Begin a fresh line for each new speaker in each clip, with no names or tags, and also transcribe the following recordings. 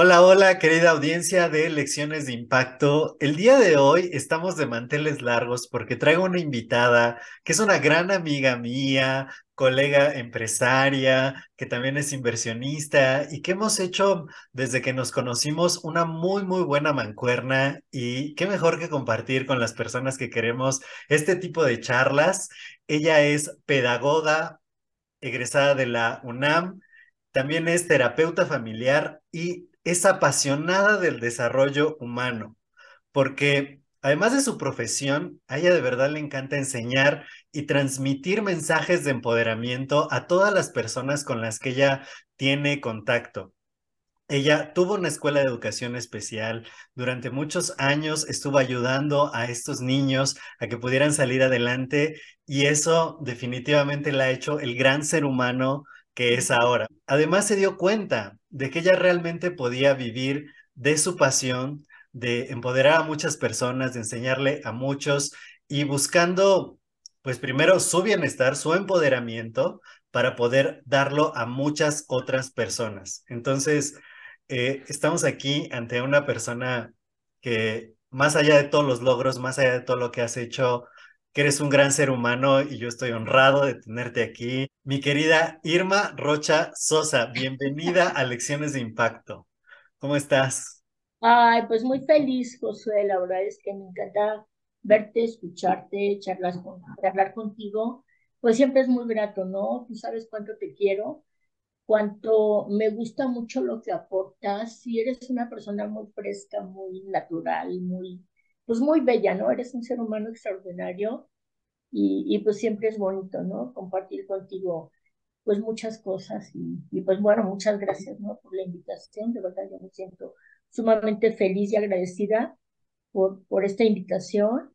Hola, hola, querida audiencia de Lecciones de Impacto. El día de hoy estamos de manteles largos porque traigo una invitada que es una gran amiga mía, colega empresaria, que también es inversionista y que hemos hecho desde que nos conocimos una muy, muy buena mancuerna y qué mejor que compartir con las personas que queremos este tipo de charlas. Ella es pedagoga egresada de la UNAM. También es terapeuta familiar y es apasionada del desarrollo humano, porque además de su profesión, a ella de verdad le encanta enseñar y transmitir mensajes de empoderamiento a todas las personas con las que ella tiene contacto. Ella tuvo una escuela de educación especial. Durante muchos años estuvo ayudando a estos niños a que pudieran salir adelante y eso definitivamente la ha hecho el gran ser humano que es ahora. Además se dio cuenta de que ella realmente podía vivir de su pasión, de empoderar a muchas personas, de enseñarle a muchos y buscando, pues primero su bienestar, su empoderamiento para poder darlo a muchas otras personas. Entonces, eh, estamos aquí ante una persona que más allá de todos los logros, más allá de todo lo que has hecho, que eres un gran ser humano y yo estoy honrado de tenerte aquí. Mi querida Irma Rocha Sosa, bienvenida a Lecciones de Impacto. ¿Cómo estás?
Ay, pues muy feliz, Josué. La verdad es que me encanta verte, escucharte, charlas con, hablar contigo. Pues siempre es muy grato, ¿no? Tú sabes cuánto te quiero, cuánto me gusta mucho lo que aportas. Y eres una persona muy fresca, muy natural, muy pues muy bella, ¿no? Eres un ser humano extraordinario y, y pues siempre es bonito, ¿no? Compartir contigo pues muchas cosas y, y, pues bueno, muchas gracias, ¿no? Por la invitación, de verdad yo me siento sumamente feliz y agradecida por, por esta invitación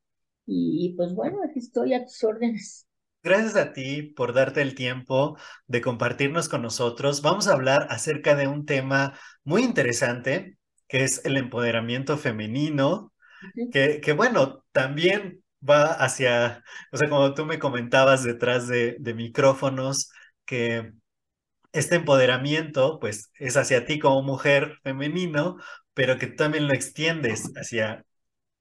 y, y pues bueno, aquí estoy a tus órdenes.
Gracias a ti por darte el tiempo de compartirnos con nosotros. Vamos a hablar acerca de un tema muy interesante, que es el empoderamiento femenino que, bueno, también va hacia, o sea, como tú me comentabas detrás de, de micrófonos, que este empoderamiento, pues, es hacia ti como mujer femenino, pero que también lo extiendes hacia,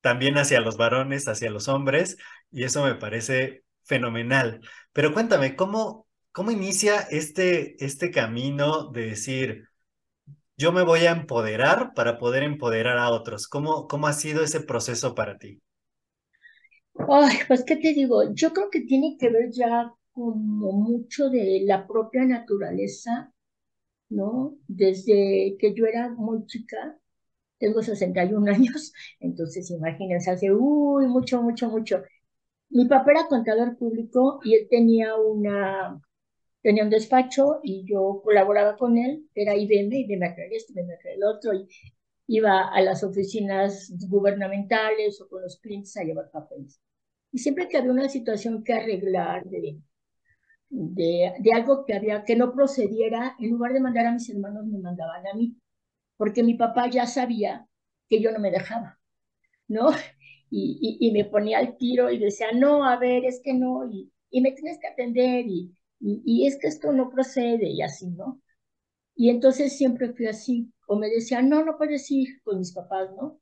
también hacia los varones, hacia los hombres, y eso me parece fenomenal. Pero cuéntame, ¿cómo, cómo inicia este, este camino de decir, yo me voy a empoderar para poder empoderar a otros. ¿Cómo, cómo ha sido ese proceso para ti?
Ay, pues, ¿qué te digo? Yo creo que tiene que ver ya como mucho de la propia naturaleza, ¿no? Desde que yo era muy chica, tengo 61 años, entonces imagínense, hace, uy, mucho, mucho, mucho. Mi papá era contador público y él tenía una tenía un despacho y yo colaboraba con él, era IBM, IBM hacía esto, IBM hacía el otro, y iba a las oficinas gubernamentales o con los clientes a llevar papeles. Y siempre que había una situación que arreglar de, de, de algo que había que no procediera, en lugar de mandar a mis hermanos, me mandaban a mí, porque mi papá ya sabía que yo no me dejaba, ¿no? Y, y, y me ponía al tiro y decía, no, a ver, es que no, y, y me tienes que atender, y, y, es que esto no procede y así, ¿no? Y entonces siempre fui así, o me decían, no, no puedes ir con mis papás, ¿no?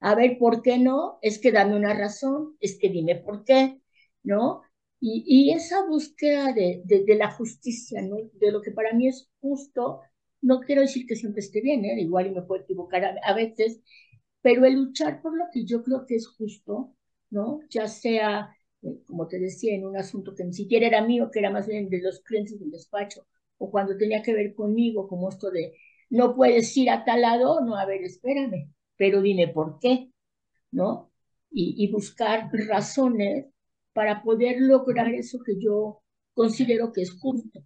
A ver, ¿por qué no? Es que dame una razón, es que dime por qué, ¿no? Y, y esa búsqueda de, de, la justicia, ¿no? De lo que para mí es justo, no quiero decir que siempre esté bien, ¿eh? Igual y me puedo equivocar a, a veces, pero el luchar por lo que yo creo que es justo, ¿no? Ya sea como te decía, en un asunto que ni siquiera era mío, que era más bien de los clientes del despacho, o cuando tenía que ver conmigo, como esto de, no puedes ir a tal lado, no, a ver, espérame, pero dime por qué, ¿no? Y, y buscar razones para poder lograr eso que yo considero que es justo,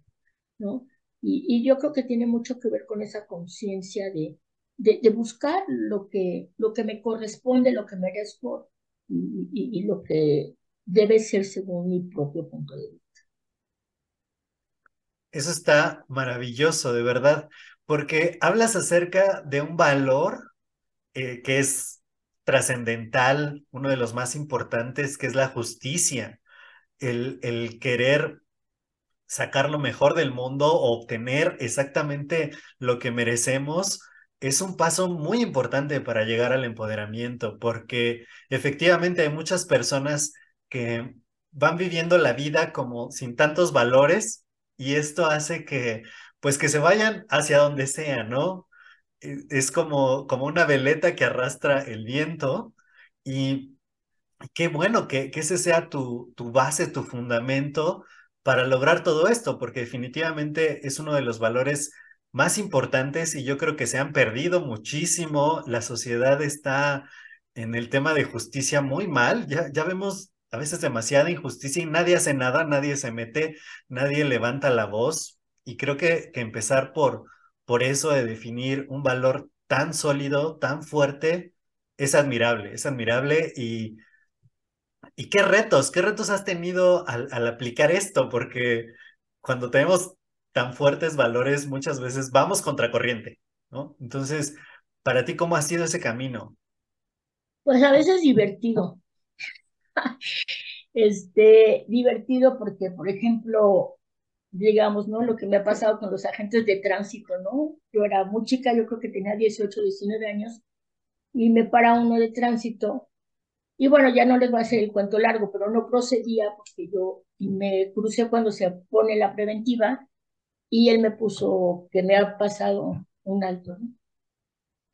¿no? Y, y yo creo que tiene mucho que ver con esa conciencia de, de, de, buscar lo que, lo que me corresponde, lo que merezco y, y, y lo que debe ser según mi propio punto de vista.
Eso está maravilloso, de verdad, porque hablas acerca de un valor eh, que es trascendental, uno de los más importantes, que es la justicia, el, el querer sacar lo mejor del mundo obtener exactamente lo que merecemos es un paso muy importante para llegar al empoderamiento, porque efectivamente hay muchas personas que van viviendo la vida como sin tantos valores y esto hace que pues que se vayan hacia donde sea, ¿no? E, es como, como una veleta que arrastra el viento y qué bueno que, que ese sea tu, tu base, tu fundamento para lograr todo esto, porque definitivamente es uno de los valores más importantes y yo creo que se han perdido muchísimo. La sociedad está en el tema de justicia muy mal. Ya, ya vemos a veces demasiada injusticia y nadie hace nada, nadie se mete, nadie levanta la voz. Y creo que, empezar por, por eso de definir un valor tan sólido, tan fuerte, es admirable, es admirable y, y qué retos, qué retos has tenido al, al aplicar esto, porque cuando tenemos tan fuertes valores, muchas veces vamos contracorriente, ¿no? Entonces, para ti, ¿cómo ha sido ese camino?
Pues a veces divertido. este, divertido porque, por ejemplo, digamos, ¿no? Lo que me ha pasado con los agentes de tránsito, ¿no? Yo era muy chica, yo creo que tenía 18, 19 años, y me para uno de tránsito, y bueno, ya no les voy a hacer el cuento largo, pero no procedía porque yo me crucé cuando se pone la preventiva, y él me puso que me ha pasado un alto, ¿no?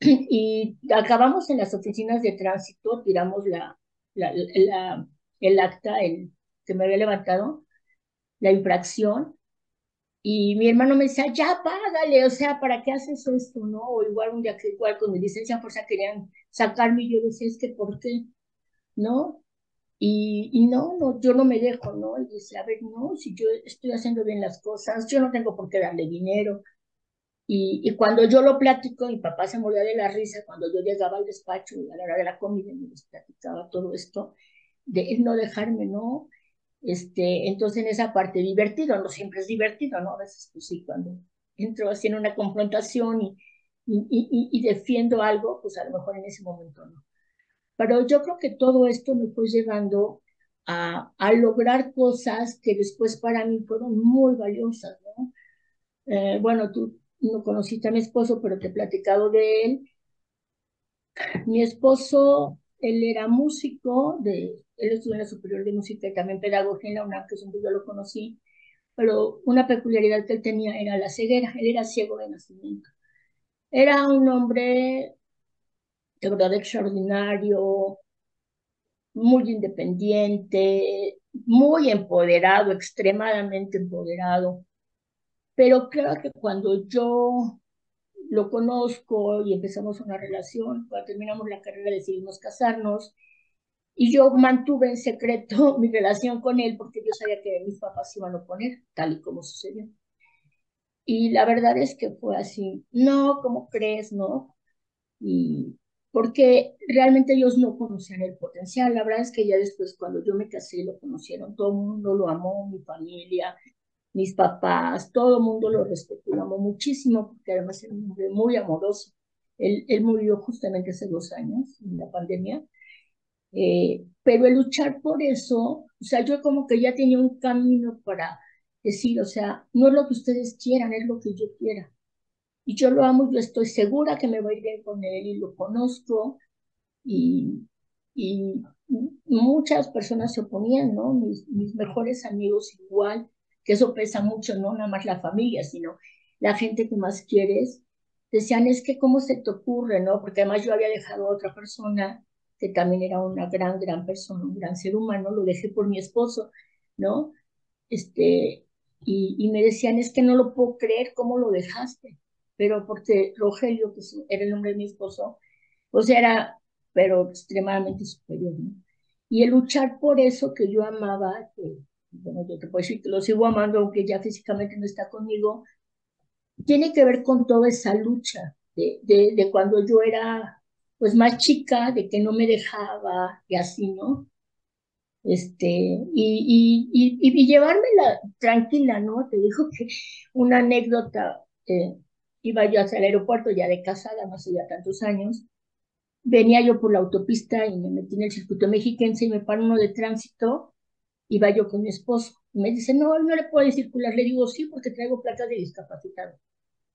Y acabamos en las oficinas de tránsito, tiramos la, la, la, el acta el, que me había levantado, la infracción, y mi hermano me decía, ya págale, o sea, ¿para qué haces esto, no? O igual un día que igual con mi licencia fuerza querían sacarme y yo decía, es que ¿por qué? ¿No? Y, y, no, no, yo no me dejo, ¿no? Y dice, a ver, no, si yo estoy haciendo bien las cosas, yo no tengo por qué darle dinero. Y, y cuando yo lo platico, mi papá se moría de la risa cuando yo llegaba al despacho y a la hora de la comida me les platicaba todo esto, de no dejarme, ¿no? Este, entonces en esa parte divertido, no siempre es divertido, ¿no? A veces pues sí, cuando entro así en una confrontación y, y, y, defiendo algo, pues a lo mejor en ese momento no. Pero yo creo que todo esto me fue llevando a, a lograr cosas que después para mí fueron muy valiosas, ¿no? Eh, bueno, tú no conociste a mi esposo, pero te he platicado de él. Mi esposo, él era músico, de, él estudió en la Superior de Música y también pedagogía en la UNAM, que es donde yo lo conocí, pero una peculiaridad que él tenía era la ceguera, él era ciego de nacimiento. Era un hombre de verdad extraordinario, muy independiente, muy empoderado, extremadamente empoderado. Pero creo que cuando yo lo conozco y empezamos una relación, cuando terminamos la carrera decidimos casarnos y yo mantuve en secreto mi relación con él porque yo sabía que mis papás iban a oponer, tal y como sucedió. Y la verdad es que fue así, no, ¿cómo crees? No. Y porque realmente ellos no conocían el potencial. La verdad es que ya después, cuando yo me casé, lo conocieron, todo el mundo lo amó, mi familia, mis papás, todo el mundo lo respetó, lo amó muchísimo, porque además era un hombre muy amoroso. Él, él murió justamente hace dos años, en la pandemia. Eh, pero el luchar por eso, o sea, yo como que ya tenía un camino para decir, o sea, no es lo que ustedes quieran, es lo que yo quiera y yo lo amo, yo estoy segura que me voy bien con él y lo conozco y, y muchas personas se oponían, ¿no? Mis, mis mejores amigos igual, que eso pesa mucho, no nada más la familia, sino la gente que más quieres, decían, es que cómo se te ocurre, ¿no? Porque además yo había dejado a otra persona que también era una gran, gran persona, un gran ser humano, lo dejé por mi esposo, ¿no? Este, y, y me decían, es que no lo puedo creer, ¿cómo lo dejaste? pero porque Rogelio, que era el nombre de mi esposo, pues era, pero extremadamente superior, ¿no? Y el luchar por eso que yo amaba, que, bueno, yo te puedo decir que lo sigo amando, aunque ya físicamente no está conmigo, tiene que ver con toda esa lucha de, de, de cuando yo era, pues, más chica, de que no me dejaba, y así, ¿no? Este, y, y, y, y llevármela tranquila, ¿no? Te dijo que una anécdota, eh, iba yo hacia el aeropuerto ya de casada, no sé ya tantos años, venía yo por la autopista y me metí en el circuito mexiquense y me paró uno de tránsito, iba yo con mi esposo, me dice, no, no le puedo circular, le digo, sí, porque traigo placa de discapacitado.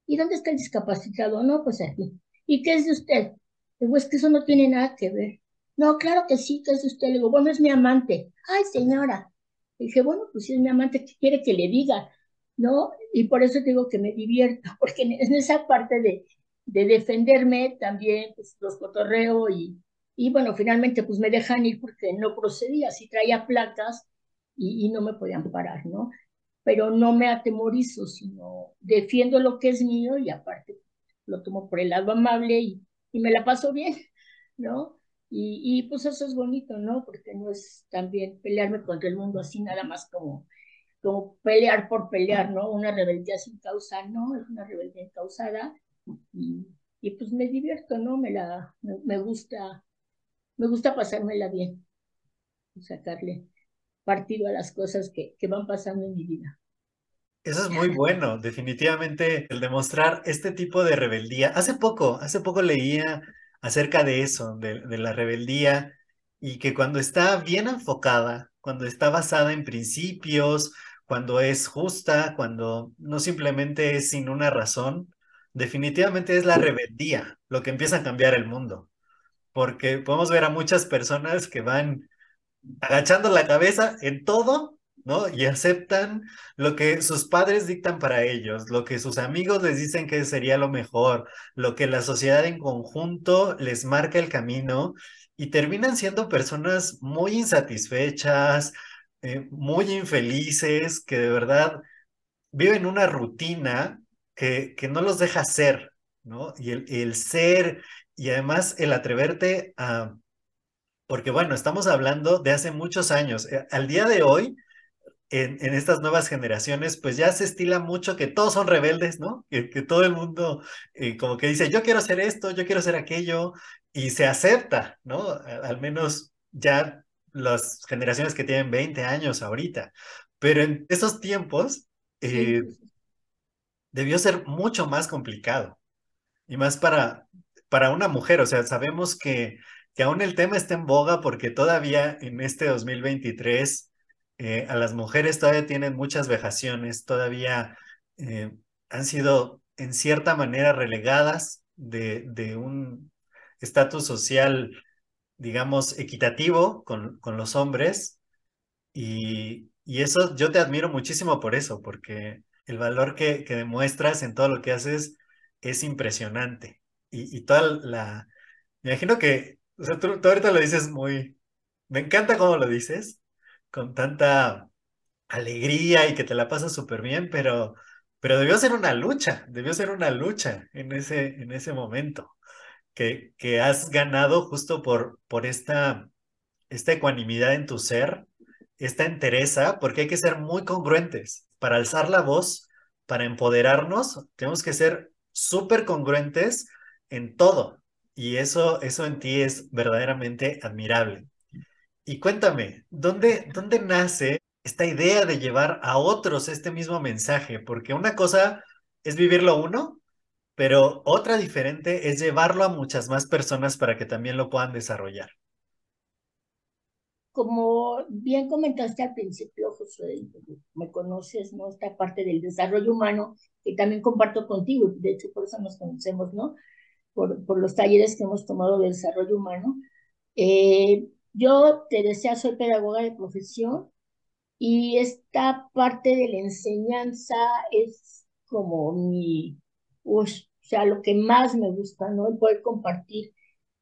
¿Y dónde está el discapacitado? No, pues aquí. ¿y qué es de usted? Digo, es que eso no tiene nada que ver. No, claro que sí, que es de usted. Le digo, bueno, es mi amante. Ay, señora. dije, bueno, pues si es mi amante, ¿qué quiere que le diga? ¿No? Y por eso digo que me divierto, porque en esa parte de, de defenderme también, pues los cotorreo y, y bueno, finalmente pues me dejan ir porque no procedía, si traía placas y, no me podían parar, ¿no? Pero no me atemorizo, sino defiendo lo que es mío y aparte lo tomo por el lado amable y, y me la paso bien, ¿no? Y, y, pues eso es bonito, ¿no? Porque no es también pelearme contra el mundo así nada más como, como pelear por pelear, ¿no? Una rebeldía sin causa, no, es una rebeldía encausada y, y pues me divierto, ¿no? Me la, me, gusta, me gusta pasármela bien, sacarle partido a las cosas que, que van pasando en mi vida.
Eso es muy bueno, definitivamente el demostrar este tipo de rebeldía. Hace poco, hace poco leía acerca de eso, de, de, la rebeldía, y que cuando está bien enfocada, cuando está basada en principios, cuando es justa, cuando no simplemente es sin una razón, definitivamente es la rebeldía lo que empieza a cambiar el mundo, porque podemos ver a muchas personas que van agachando la cabeza en todo, ¿no? Y aceptan lo que sus padres dictan para ellos, lo que sus amigos les dicen que sería lo mejor, lo que la sociedad en conjunto les marca el camino y terminan siendo personas muy insatisfechas, eh, muy infelices, que de verdad viven una rutina que, no los deja ser, ¿no? Y el, el ser y además el atreverte a... Porque bueno, estamos hablando de hace muchos años. Eh, al día de hoy, en, en, estas nuevas generaciones, pues ya se estila mucho que todos son rebeldes, ¿no? Que, que todo el mundo eh, como que dice, yo quiero hacer esto, yo quiero hacer aquello, y se acepta, ¿no? Al menos ya las generaciones que tienen 20 años ahorita. Pero en esos tiempos, eh, debió ser mucho más complicado. Y más para, para una mujer, o sea, sabemos que, que aún el tema está en boga porque todavía en este 2023 eh, a las mujeres todavía tienen muchas vejaciones, todavía eh, han sido en cierta manera relegadas de, de un estatus social, digamos, equitativo con, con los hombres. Y, y eso yo te admiro muchísimo por eso, porque el valor que, que, demuestras en todo lo que haces es impresionante. Y, y toda la... Me imagino que, o sea, tú, ahorita lo dices muy... Me encanta cómo lo dices, con tanta alegría y que te la pasas súper bien, pero, pero debió ser una lucha, debió ser una lucha en ese, en ese momento, que, que has ganado justo por, por esta, esta ecuanimidad en tu ser, esta entereza, porque hay que ser muy congruentes para alzar la voz, para empoderarnos, tenemos que ser súper congruentes en todo. Y eso, eso en ti es verdaderamente admirable. Y cuéntame, ¿dónde, ¿dónde nace esta idea de llevar a otros este mismo mensaje? Porque una cosa es vivirlo uno, pero otra diferente es llevarlo a muchas más personas para que también lo puedan desarrollar
como bien comentaste al principio, José, me conoces, ¿no? Esta parte del desarrollo humano que también comparto contigo, de hecho por eso nos conocemos, ¿no? Por, por los talleres que hemos tomado de desarrollo humano. Eh, yo te decía, soy pedagoga de profesión y esta parte de la enseñanza es como mi, o sea, lo que más me gusta, ¿no? El poder compartir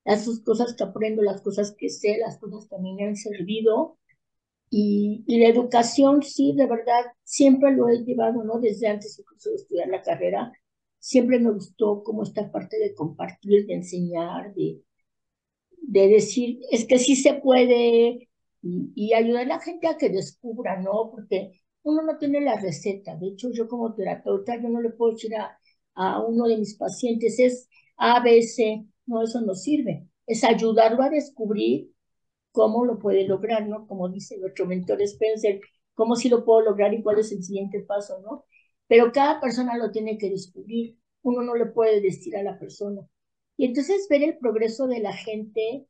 las cosas que aprendo, las cosas que sé, las cosas que a mí me han servido. Y, y la educación, sí, de verdad, siempre lo he llevado, ¿no? Desde antes incluso de estudiar la carrera, siempre me gustó como esta parte de compartir, de enseñar, de, de decir, es que sí se puede y, ayudar a la gente a que descubra, ¿no? Porque uno no tiene la receta. De hecho, yo como terapeuta, yo no le puedo decir a, a uno de mis pacientes, es A, B. No, eso no sirve. Es ayudarlo a descubrir cómo lo puede lograr, ¿no? Como dice nuestro mentor Spencer, cómo sí lo puedo lograr y cuál es el siguiente paso, ¿no? Pero cada persona lo tiene que descubrir. Uno no le puede decir a la persona. Y entonces ver el progreso de la gente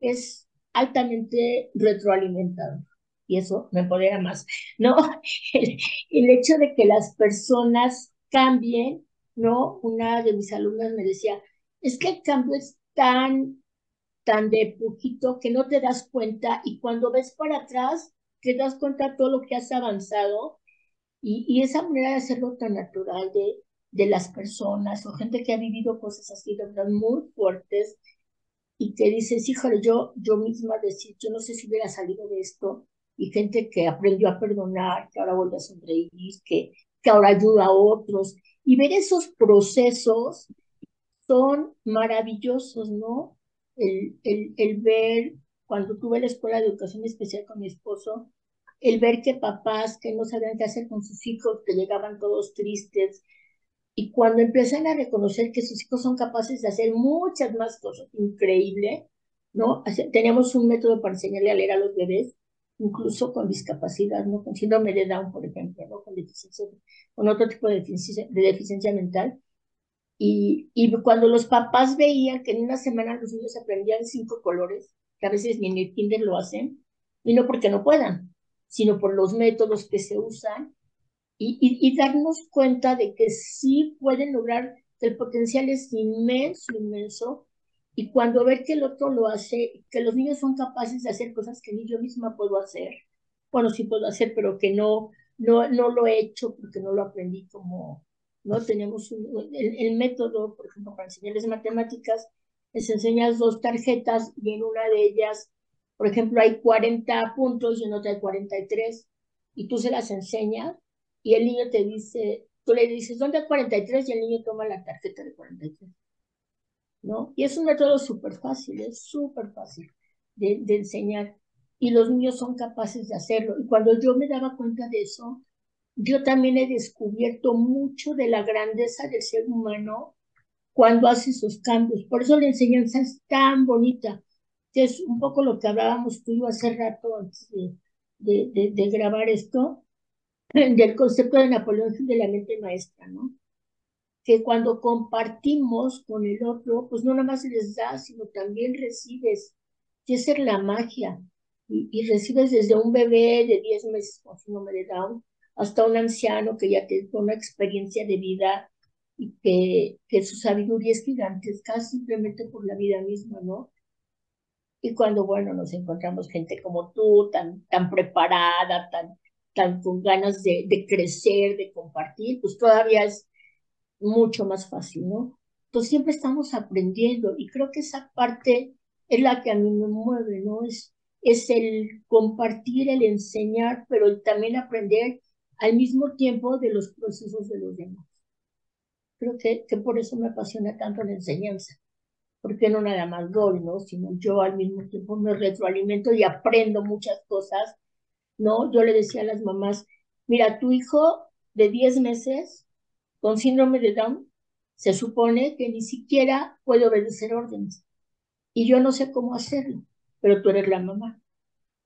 es altamente retroalimentado. Y eso me empodera más, ¿no? El, el hecho de que las personas cambien, ¿no? Una de mis alumnas me decía, es que el cambio es tan, tan de poquito que no te das cuenta y cuando ves para atrás te das cuenta de todo lo que has avanzado y, y esa manera de hacerlo tan natural de, de las personas o gente que ha vivido cosas así, de verdad, muy fuertes y que dices, híjole, yo, yo misma decir, yo no sé si hubiera salido de esto y gente que aprendió a perdonar, que ahora vuelve a sonreír, que, que ahora ayuda a otros y ver esos procesos son maravillosos, ¿no? El, el, el ver, cuando tuve la escuela de educación especial con mi esposo, el ver que papás que no sabían qué hacer con sus hijos, que llegaban todos tristes, y cuando empiezan a reconocer que sus hijos son capaces de hacer muchas más cosas, increíble, ¿no? Teníamos un método para enseñarle a leer a los bebés, incluso con discapacidad, ¿no? Con síndrome de Down, por ejemplo, ¿no? Con deficiencia, con otro tipo de deficiencia, de deficiencia mental. Y, y cuando los papás veían que en una semana los niños aprendían cinco colores, que a veces ni en el kinder lo hacen, y no porque no puedan, sino por los métodos que se usan, y, y, darnos cuenta de que sí pueden lograr, el potencial es inmenso, inmenso, y cuando ver que el otro lo hace, que los niños son capaces de hacer cosas que ni yo misma puedo hacer, bueno, sí puedo hacer, pero que no, no, no lo he hecho porque no lo aprendí como, ¿no? Tenemos el, el, método, por ejemplo, para enseñarles matemáticas, les enseñas dos tarjetas y en una de ellas, por ejemplo, hay 40 puntos y en otra hay 43, y tú se las enseñas y el niño te dice, tú le dices, ¿dónde hay 43? Y el niño toma la tarjeta de 43. ¿No? Y es un método súper fácil, es súper fácil de, de enseñar. Y los niños son capaces de hacerlo. Y cuando yo me daba cuenta de eso, yo también he descubierto mucho de la grandeza del ser humano cuando hace esos cambios. Por eso la enseñanza es tan bonita, que es un poco lo que hablábamos tú y yo hace rato antes de, de, de, grabar esto, del concepto de Napoleón de la mente maestra, ¿no? Que cuando compartimos con el otro, pues no nada más les das, sino también recibes. Y esa es la magia. Y, y recibes desde un bebé de 10 meses con síndrome de Down hasta un anciano que ya tiene una experiencia de vida y que, que su sabiduría es gigantesca simplemente por la vida misma, ¿no? Y cuando, bueno, nos encontramos gente como tú, tan, tan preparada, tan, tan con ganas de, de crecer, de compartir, pues todavía es mucho más fácil, ¿no? Entonces siempre estamos aprendiendo y creo que esa parte es la que a mí me mueve, ¿no? Es, es el compartir, el enseñar, pero también aprender al mismo tiempo de los procesos de los demás. Creo que, que por eso me apasiona tanto la enseñanza, porque no nada más doy, ¿no? Sino yo al mismo tiempo me retroalimento y aprendo muchas cosas ¿no? Yo le decía a las mamás, mira, tu hijo de 10 meses con síndrome de Down se supone que ni siquiera puede obedecer órdenes. Y yo no sé cómo hacerlo, pero tú eres la mamá.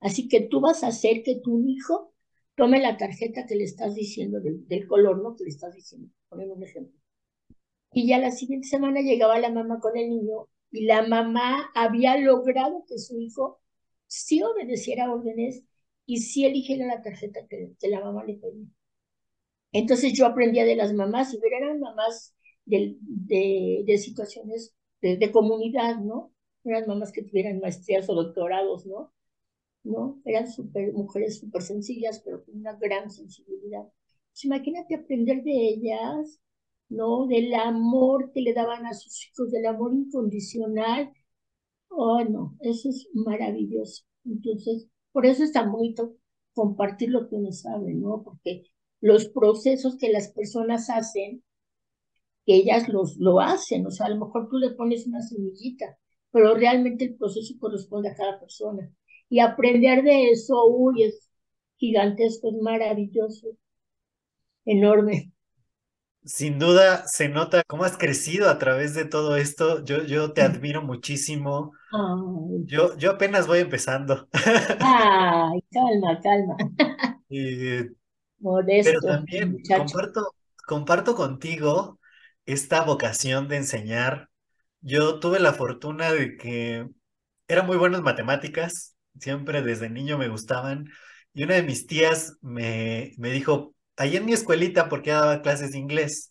Así que tú vas a hacer que tu hijo tome la tarjeta que le estás diciendo del, color, ¿no? Que le estás diciendo, poner un ejemplo. Y ya la siguiente semana llegaba la mamá con el niño y la mamá había logrado que su hijo sí obedeciera órdenes y sí eligiera la tarjeta que, que, la mamá le pedía. Entonces yo aprendía de las mamás, y eran mamás de, de, situaciones de, comunidad, ¿no? Eran mamás que tuvieran maestrías o doctorados, ¿no? ¿No? Eran mujeres súper sencillas, pero con una gran sensibilidad. Pues imagínate aprender de ellas, ¿no? Del amor que le daban a sus hijos, del amor incondicional. Oh, no, eso es maravilloso. Entonces, por eso es tan bonito compartir lo que uno sabe, ¿no? Porque los procesos que las personas hacen, que ellas los, lo hacen, o sea, a lo mejor tú le pones una semillita, pero realmente el proceso corresponde a cada persona. Y aprender de eso, uy, es gigantesco, es maravilloso, enorme.
Sin duda se nota cómo has crecido a través de todo esto. Yo, yo te admiro muchísimo.
Ay.
Yo, yo apenas voy empezando.
Ay, calma, calma.
Eh,
Modesto,
pero también
muchacho.
comparto, comparto contigo esta vocación de enseñar. Yo tuve la fortuna de que era muy bueno en matemáticas, siempre desde niño me gustaban. Y una de mis tías me, me dijo, ahí en mi escuelita, porque daba clases de inglés,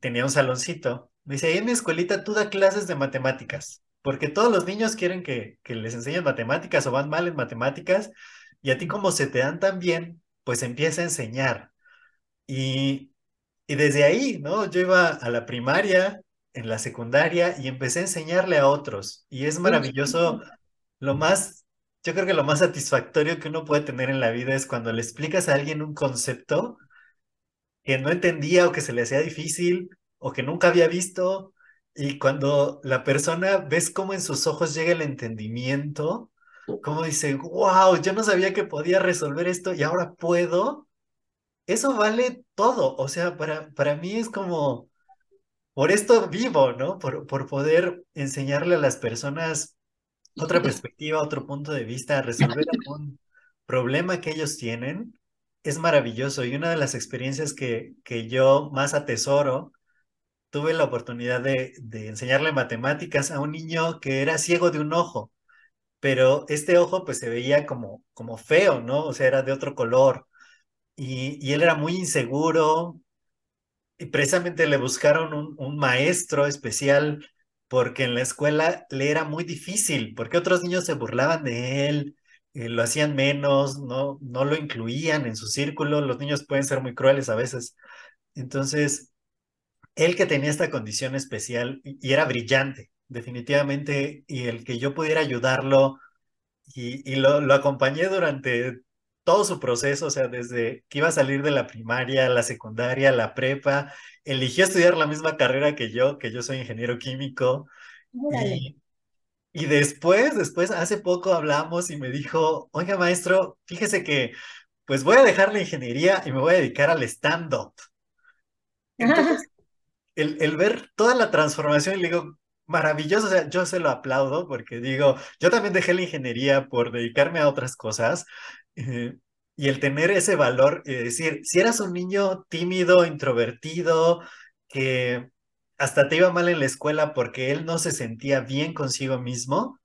tenía un saloncito Me dice, ahí en mi escuelita tú da clases de matemáticas, porque todos los niños quieren que, que les enseñen matemáticas o van mal en matemáticas, y a ti como se te dan tan bien, pues empieza a enseñar. Y, y desde ahí, ¿no? Yo iba a la primaria, en la secundaria, y empecé a enseñarle a otros. Y es maravilloso, lo más, yo creo que lo más satisfactorio que uno puede tener en la vida es cuando le explicas a alguien un concepto que no entendía o que se le hacía difícil o que nunca había visto. Y cuando la persona ves cómo en sus ojos llega el entendimiento, como dice, wow, yo no sabía que podía resolver esto y ahora puedo, eso vale todo. O sea, para, para mí es como, por esto vivo, ¿no? Por, por poder enseñarle a las personas otra perspectiva, otro punto de vista, resolver algún problema que ellos tienen, es maravilloso. Y una de las experiencias que, que yo más atesoro, tuve la oportunidad de, de enseñarle matemáticas a un niño que era ciego de un ojo pero este ojo pues se veía como, como feo, ¿no? O sea, era de otro color. Y, y él era muy inseguro y precisamente le buscaron un, un, maestro especial porque en la escuela le era muy difícil, porque otros niños se burlaban de él, eh, lo hacían menos, no, no lo incluían en su círculo, los niños pueden ser muy crueles a veces. Entonces, él que tenía esta condición especial y, era brillante, definitivamente, y el que yo pudiera ayudarlo y, y lo, lo, acompañé durante todo su proceso, o sea, desde que iba a salir de la primaria, la secundaria, la prepa, eligió estudiar la misma carrera que yo, que yo soy ingeniero químico. Y, y después, después, hace poco hablamos y me dijo, oiga, maestro, fíjese que pues voy a dejar la ingeniería y me voy a dedicar al stand-up. El, el, ver toda la transformación, le digo, maravilloso, o sea, yo se lo aplaudo porque digo, yo también dejé la ingeniería por dedicarme a otras cosas eh, y el tener ese valor y decir, si eras un niño tímido, introvertido, que hasta te iba mal en la escuela porque él no se sentía bien consigo mismo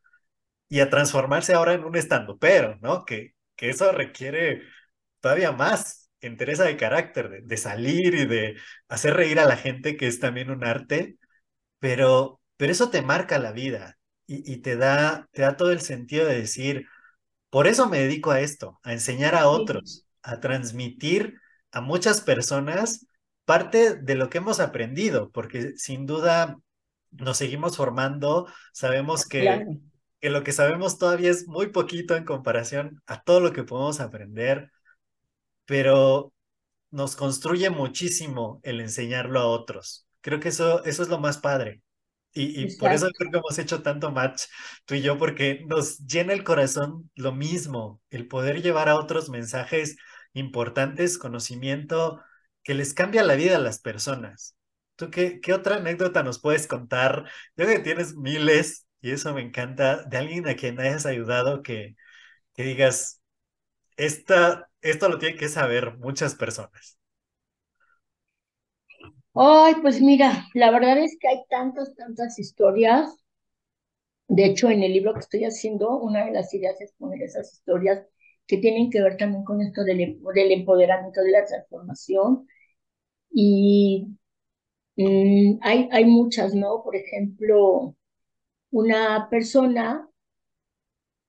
y a transformarse ahora en un estandopero, ¿no? Que, que eso requiere todavía más entereza de carácter, de, de salir y de hacer reír a la gente, que es también un arte, pero pero eso te marca la vida y, y, te, da, te da todo el sentido de decir, por eso me dedico a esto, a enseñar a otros, a transmitir a muchas personas parte de lo que hemos aprendido, porque sin duda nos seguimos formando, sabemos que, claro. que lo que sabemos todavía es muy poquito en comparación a todo lo que podemos aprender, pero nos construye muchísimo el enseñarlo a otros. Creo que eso, eso es lo más padre. Y, y por eso creo que hemos hecho tanto match tú y yo, porque nos llena el corazón lo mismo, el poder llevar a otros mensajes importantes, conocimiento que les cambia la vida a las personas. ¿Tú qué, qué otra anécdota nos puedes contar? Yo creo que tienes miles y eso me encanta, de alguien a quien hayas ayudado que, que digas, esta, esto lo tienen que saber muchas personas.
Ay, pues mira, la verdad es que hay tantas, tantas historias. De hecho, en el libro que estoy haciendo, una de las ideas es poner esas historias que tienen que ver también con esto del, empoderamiento, de la transformación. Y mmm, hay, hay muchas, ¿no? Por ejemplo, una persona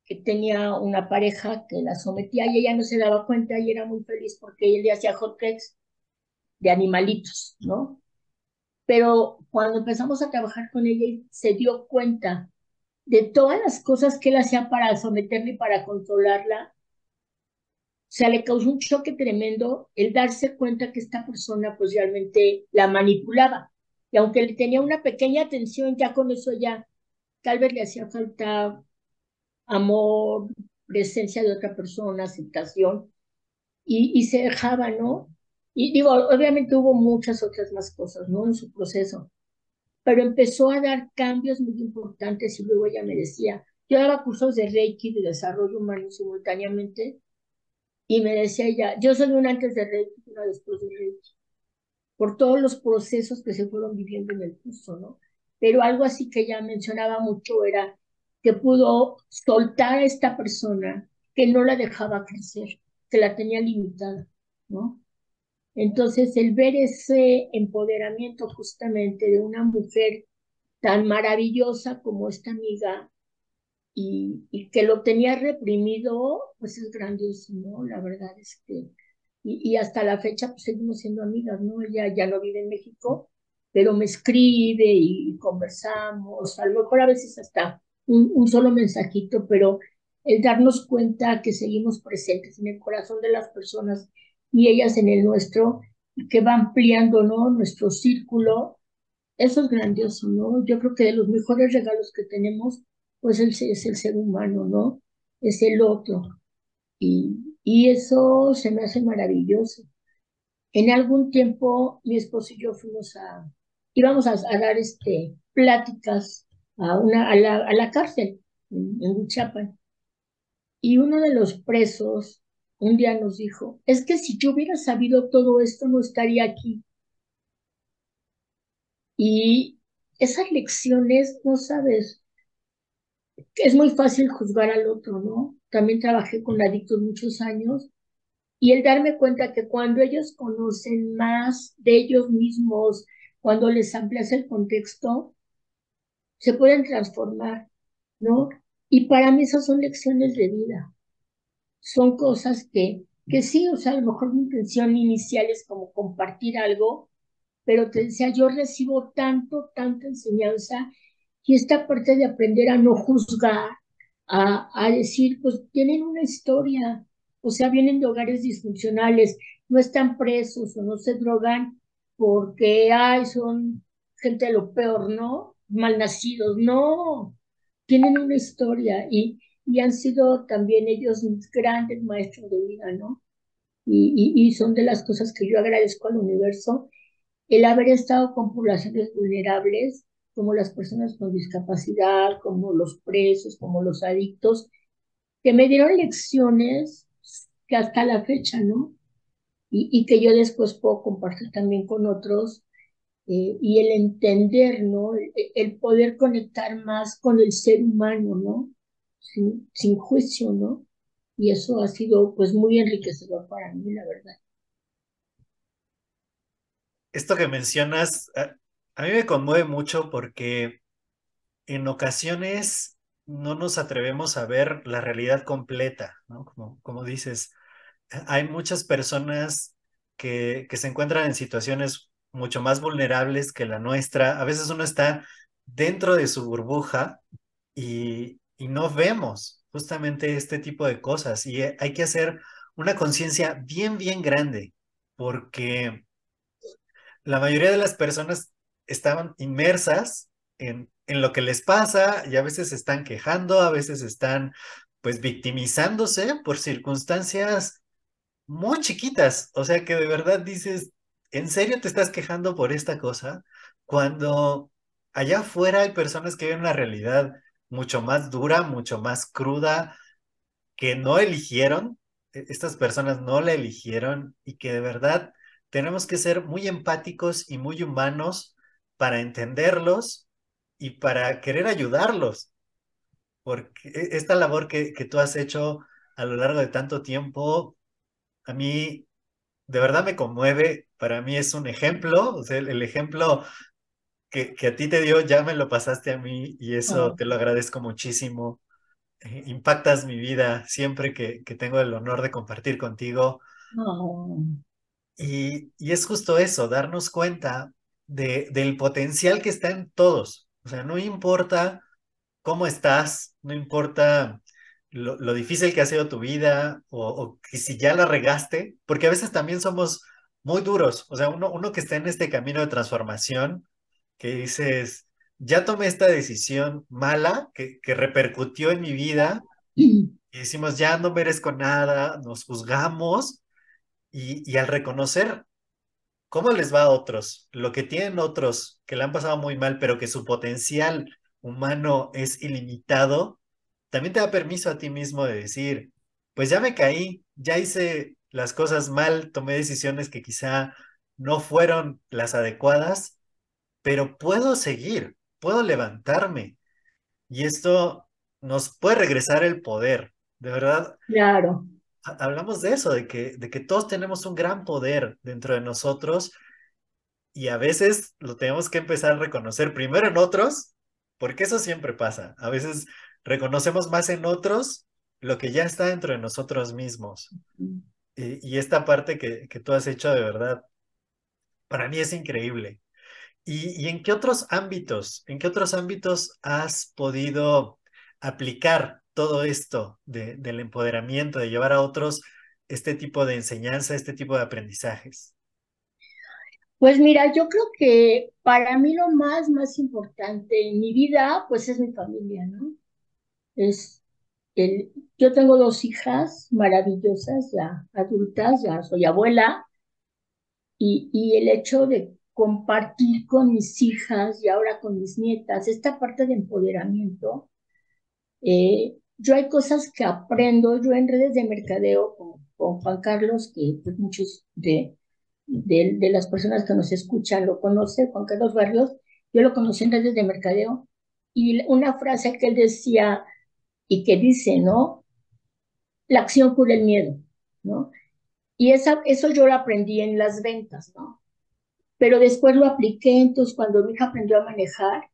que tenía una pareja que la sometía y ella no se daba cuenta y era muy feliz porque él le hacía hot cakes de animalitos, ¿no? Pero cuando empezamos a trabajar con ella, se dio cuenta de todas las cosas que él hacía para someterla y para controlarla. O sea, le causó un choque tremendo el darse cuenta que esta persona pues realmente la manipulaba. Y aunque le tenía una pequeña atención, ya con eso ya tal vez le hacía falta amor, presencia de otra persona, aceptación, y, y se dejaba, ¿no? Y digo, obviamente hubo muchas otras más cosas, ¿no? En su proceso, pero empezó a dar cambios muy importantes y luego ella me decía, yo daba cursos de Reiki, de desarrollo humano simultáneamente, y me decía ella, yo soy una antes de Reiki y una después de Reiki, por todos los procesos que se fueron viviendo en el curso, ¿no? Pero algo así que ella mencionaba mucho era que pudo soltar a esta persona que no la dejaba crecer, que la tenía limitada, ¿no? Entonces, el ver ese empoderamiento justamente de una mujer tan maravillosa como esta amiga y, que lo tenía reprimido, pues es grandioso, ¿no? La verdad es que, y, hasta la fecha pues seguimos siendo amigas, ¿no? Ella ya no vive en México, pero me escribe y conversamos, a lo mejor a veces hasta un solo mensajito, pero el darnos cuenta que seguimos presentes en el corazón de las personas y ellas en el nuestro, que va ampliando, ¿no? Nuestro círculo, eso es grandioso, ¿no? Yo creo que de los mejores regalos que tenemos, pues es, el ser humano, ¿no? Es el otro. Y, y eso se me hace maravilloso. En algún tiempo mi esposo y yo fuimos a, íbamos a, a dar este, pláticas a, una, a, la, a la cárcel en, en Huichapan. Y uno de los presos un día nos dijo, es que si yo hubiera sabido todo esto no estaría aquí. Y esas lecciones, no sabes, es muy fácil juzgar al otro, ¿no? También trabajé con adictos muchos años y el darme cuenta que cuando ellos conocen más de ellos mismos, cuando les amplias el contexto, se pueden transformar, ¿no? Y para mí esas son lecciones de vida. Son cosas que, que sí, o sea, a lo mejor mi intención inicial es como compartir algo, pero te decía, yo recibo tanto, tanta enseñanza y esta parte de aprender a no juzgar, a, a decir, pues tienen una historia, o sea, vienen de hogares disfuncionales, no están presos o no se drogan porque, ay, son gente de lo peor, ¿no? Malnacidos, no, tienen una historia y, y han sido también ellos grandes maestros de vida, ¿no? Y, y, son de las cosas que yo agradezco al universo, el haber estado con poblaciones vulnerables, como las personas con discapacidad, como los presos, como los adictos, que me dieron lecciones que hasta la fecha, ¿no? Y, y que yo después puedo compartir también con otros, eh, y el entender, ¿no? El, poder conectar más con el ser humano, ¿no? Sin, juicio, ¿no? Y eso ha sido pues muy enriquecedor para mí, la verdad.
Esto que mencionas, a, a mí me conmueve mucho porque en ocasiones no nos atrevemos a ver la realidad completa, ¿no? Como, como dices, hay muchas personas que, que se encuentran en situaciones mucho más vulnerables que la nuestra. A veces uno está dentro de su burbuja y, y no vemos justamente este tipo de cosas y hay que hacer una conciencia bien, bien grande porque la mayoría de las personas estaban inmersas en, en lo que les pasa y a veces están quejando, a veces están pues victimizándose por circunstancias muy chiquitas, o sea que de verdad dices, ¿en serio te estás quejando por esta cosa? Cuando allá afuera hay personas que viven una realidad mucho más dura, mucho más cruda, que no eligieron, estas personas no la eligieron y que de verdad tenemos que ser muy empáticos y muy humanos para entenderlos y para querer ayudarlos. Porque esta labor que, que tú has hecho a lo largo de tanto tiempo, a mí de verdad me conmueve. Para mí es un ejemplo, o el ejemplo que, que, a ti te dio, ya me lo pasaste a mí y eso oh. te lo agradezco muchísimo. Eh, impactas mi vida siempre que, que, tengo el honor de compartir contigo.
Oh.
Y, y, es justo eso, darnos cuenta de, del potencial que está en todos. O sea, no importa cómo estás, no importa lo, lo difícil que ha sido tu vida o, o, que si ya la regaste, porque a veces también somos muy duros. O sea, uno, uno que está en este camino de transformación, que dices, ya tomé esta decisión mala que, que repercutió en mi vida y decimos, ya no merezco nada, nos juzgamos y, y al reconocer cómo les va a otros, lo que tienen otros que le han pasado muy mal, pero que su potencial humano es ilimitado, también te da permiso a ti mismo de decir, pues ya me caí, ya hice las cosas mal, tomé decisiones que quizá no fueron las adecuadas, pero puedo seguir, puedo levantarme. Y esto nos puede regresar el poder, de verdad.
Claro.
hablamos de eso, de que, de que todos tenemos un gran poder dentro de nosotros y a veces lo tenemos que empezar a reconocer primero en otros, porque eso siempre pasa. A veces reconocemos más en otros lo que ya está dentro de nosotros mismos. Y, esta parte que, que, tú has hecho de verdad, para mí es increíble. ¿Y, ¿Y, en qué otros ámbitos, en qué otros ámbitos has podido aplicar todo esto del empoderamiento, de llevar a otros este tipo de enseñanza, este tipo de aprendizajes?
Pues mira, yo creo que para mí lo más, más importante en mi vida, pues es mi familia, ¿no? Es el, yo tengo dos hijas maravillosas, ya adultas, ya soy abuela, y, y el hecho de compartir con mis hijas y ahora con mis nietas esta parte de empoderamiento, eh, yo hay cosas que aprendo, yo en redes de mercadeo con, Juan Carlos, que pues, muchos de, de, de, las personas que nos escuchan lo conocen, Juan Carlos Barrios, yo lo conocí en redes de mercadeo, y una frase que él decía y que dice, ¿no? La acción cura el miedo, ¿no? Y esa, eso yo lo aprendí en las ventas, ¿no? Pero después lo apliqué, entonces cuando mi hija aprendió a manejar,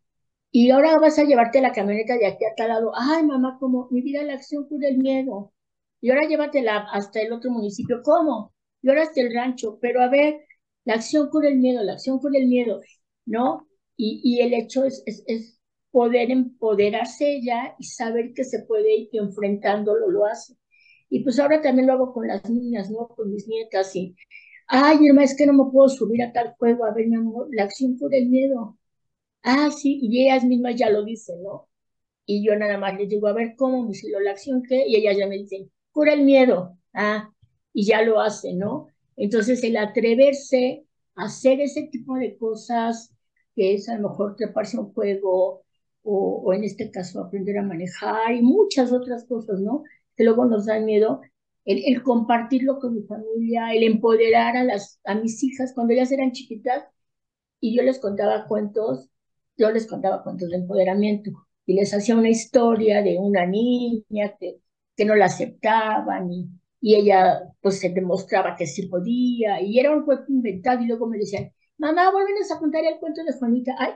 y ahora vas a llevarte la camioneta de aquí a tal lado. Ay, mamá, como mi vida la acción cura el miedo. Y ahora llévatela hasta el otro municipio. ¿Cómo? Y ahora hasta el rancho. Pero a ver, la acción cura el miedo, la acción cura el miedo, ¿no? Y, y el hecho es, es, es, poder empoderarse ella y saber que se puede ir enfrentándolo, lo hace. Y pues ahora también lo hago con las niñas, ¿no? Con mis nietas y, ay, hermana, es que no me puedo subir a tal juego. A ver, mi amor, la acción cura el miedo Ah, sí, y ellas mismas ya lo dicen, ¿no? Y yo nada más les digo, a ver, ¿cómo, mi cielo, la acción qué? Y ellas ya me dicen, cura el miedo. Ah, y ya lo hacen, ¿no? Entonces, el atreverse a hacer ese tipo de cosas, que es a lo mejor treparse a un juego, o, o en este caso aprender a manejar, y muchas otras cosas, ¿no? Que luego nos dan miedo, el, compartirlo con mi familia, el empoderar a, las, a mis hijas. Cuando ellas eran chiquitas y yo les contaba cuentos yo les contaba cuentos de empoderamiento y les hacía una historia de una niña que, que no la aceptaban y, y ella pues se demostraba que sí podía y era un cuento inventado y luego me decían, mamá, vuelven a contar el cuento de Juanita, ay,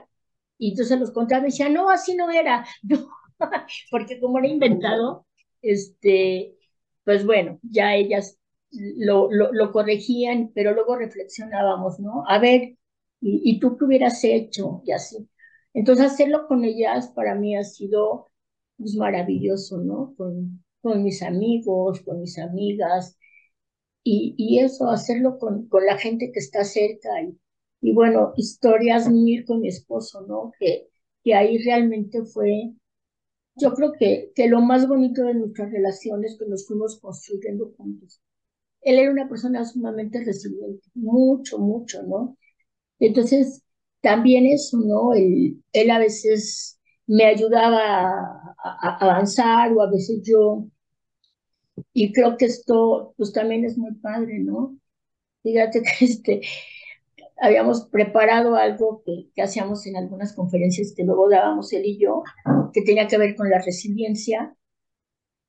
y entonces los contaba y decía, no, así no era, porque como era inventado, este, pues bueno, ya ellas lo, lo, corregían, pero luego reflexionábamos, ¿no? A ver, ¿y, ¿y, tú qué hubieras hecho? Y así. Entonces hacerlo con ellas para mí ha sido pues, maravilloso, ¿no? Con, con mis amigos, con mis amigas, y, y eso, hacerlo con, con la gente que está cerca. Y, y bueno, historias mil con mi esposo, ¿no? Que, que ahí realmente fue, yo creo que, que lo más bonito de nuestras relaciones que nos fuimos construyendo juntos. Él era una persona sumamente resiliente, mucho, mucho, ¿no? Entonces, también eso, ¿no? Él, él a veces me ayudaba a, avanzar o a veces yo. Y creo que esto pues también es muy padre, ¿no? Fíjate que este, habíamos preparado algo que, hacíamos en algunas conferencias que luego dábamos él y yo, que tenía que ver con la resiliencia.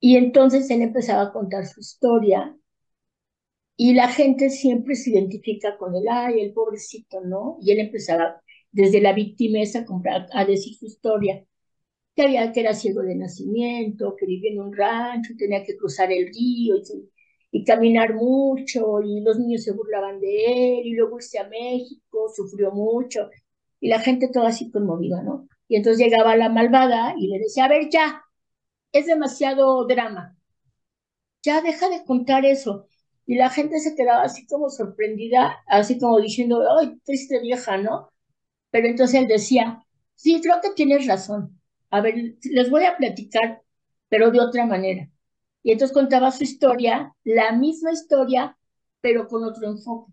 Y entonces él empezaba a contar su historia y la gente siempre se identifica con él, ay, el pobrecito, ¿no? Y él empezaba desde la victimeza a decir su historia, que, había, que era ciego de nacimiento, que vivía en un rancho, tenía que cruzar el río y, caminar mucho, y los niños se burlaban de él, y luego irse a México, sufrió mucho, y la gente toda así conmovida, ¿no? Y entonces llegaba la malvada y le decía, a ver, ya, es demasiado drama, ya deja de contar eso. Y la gente se quedaba así como sorprendida, así como diciendo, ay, triste vieja, ¿no? Pero entonces él decía, sí, creo que tienes razón. A ver, les voy a platicar, pero de otra manera. Y entonces contaba su historia, la misma historia, pero con otro enfoque.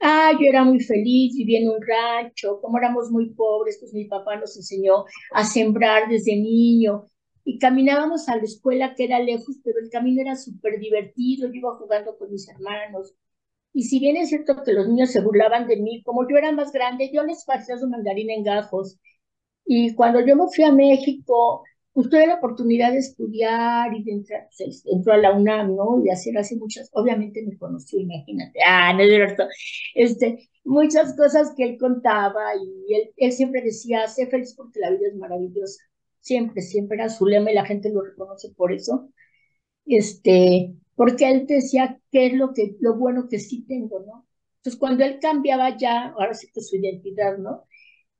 Ah, yo era muy feliz, vivía en un rancho, como éramos muy pobres, pues mi papá nos enseñó a sembrar desde niño y caminábamos a la escuela que era lejos, pero el camino era súper divertido, yo iba jugando con mis hermanos, y si bien es cierto que los niños se burlaban de mí, como yo era más grande, yo les pasé su mandarín en gajos. Y cuando yo me fui a México, tuve la oportunidad de estudiar y de entrar, entró a la UNAM, ¿no? Y hacer así muchas, obviamente me conoció, imagínate, ah, no es cierto, este, muchas cosas que él contaba y él, él siempre decía, sé feliz porque la vida es maravillosa, siempre, siempre era su lema y la gente lo reconoce por eso, este, porque él decía qué es lo, que, lo bueno que sí tengo, ¿no? Entonces cuando él cambiaba ya, ahora sí que su identidad, ¿no?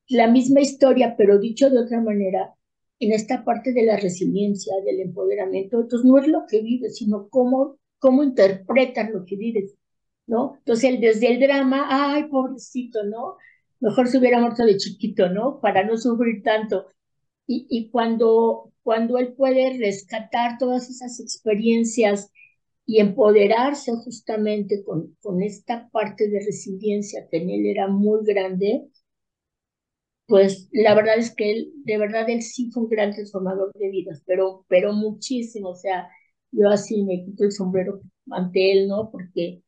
La misma historia, pero dicho de otra manera, en esta parte de la resiliencia, del empoderamiento. Entonces, no es lo que vives, sino cómo, cómo interpretas lo que vives, ¿no? Entonces, desde el drama, ay, pobrecito, ¿no? Mejor se hubiera muerto de chiquito, ¿no? Para no sufrir tanto. Y, y cuando, cuando él puede rescatar todas esas experiencias y empoderarse justamente con, con esta parte de resiliencia que en él era muy grande, pues la verdad es que él, de verdad, él sí fue un gran transformador de vidas, pero, pero muchísimo, o sea, yo así me quito el sombrero ante él, ¿no? Porque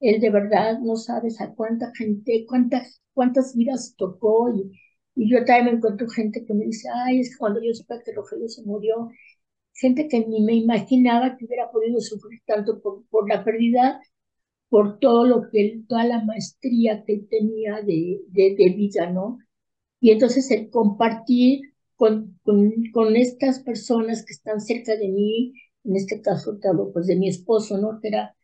él de verdad no sabes a cuánta gente, cuántas, cuántas vidas tocó y, y yo también me encuentro gente que me dice, ay, es que cuando yo supe que Rogelio se murió, gente que ni me imaginaba que hubiera podido sufrir tanto por, por la pérdida, por todo lo que él, toda la maestría que él tenía de, de, de vida, ¿no? Y entonces el compartir con, con, estas personas que están cerca de mí, en este caso pues de mi esposo, ¿no? Que era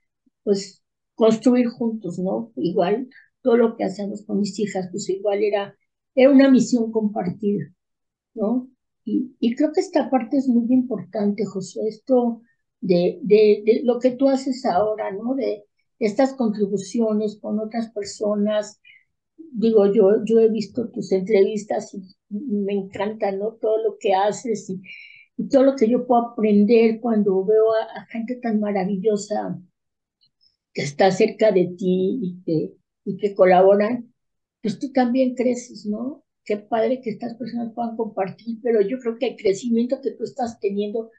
pues construir juntos, ¿no? Igual todo lo que hacemos con mis hijas, pues igual era, era una misión compartida, ¿no? Y, y creo que esta parte es muy importante, José, esto de, de, de lo que tú haces ahora, ¿no? De estas contribuciones con otras personas, digo, yo, yo he visto tus entrevistas y, me encanta, ¿no? Todo lo que haces y, todo lo que yo puedo aprender cuando veo a, gente tan maravillosa que está cerca de ti y que, y que colaboran, pues tú también creces, ¿no? Qué padre que estas personas puedan compartir, pero yo creo que el crecimiento que tú estás teniendo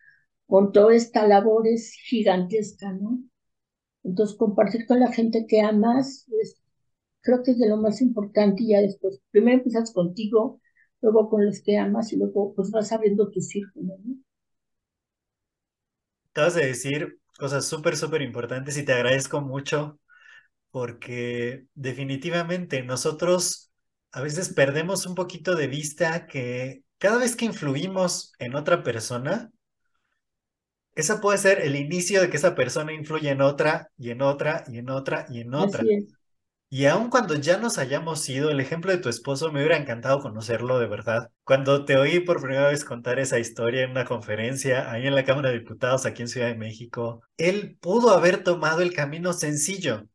con toda esta labor es gigantesca, ¿no? Entonces, compartir con la gente que amas es creo que es de lo más importante y ya después, primero empiezas contigo, luego con los que amas y luego pues vas abriendo tu círculo, ¿no?
Acabas de decir cosas súper, súper importantes y te agradezco mucho porque definitivamente nosotros a veces perdemos un poquito de vista que cada vez que influimos en otra persona, esa puede ser el inicio de que esa persona influye en otra y en otra y en otra y en otra. Así es. Y aun cuando ya nos hayamos ido, el ejemplo de tu esposo me hubiera encantado conocerlo de verdad. Cuando te oí por primera vez contar esa historia en una conferencia ahí en la Cámara de Diputados aquí en Ciudad de México, él pudo haber tomado el camino sencillo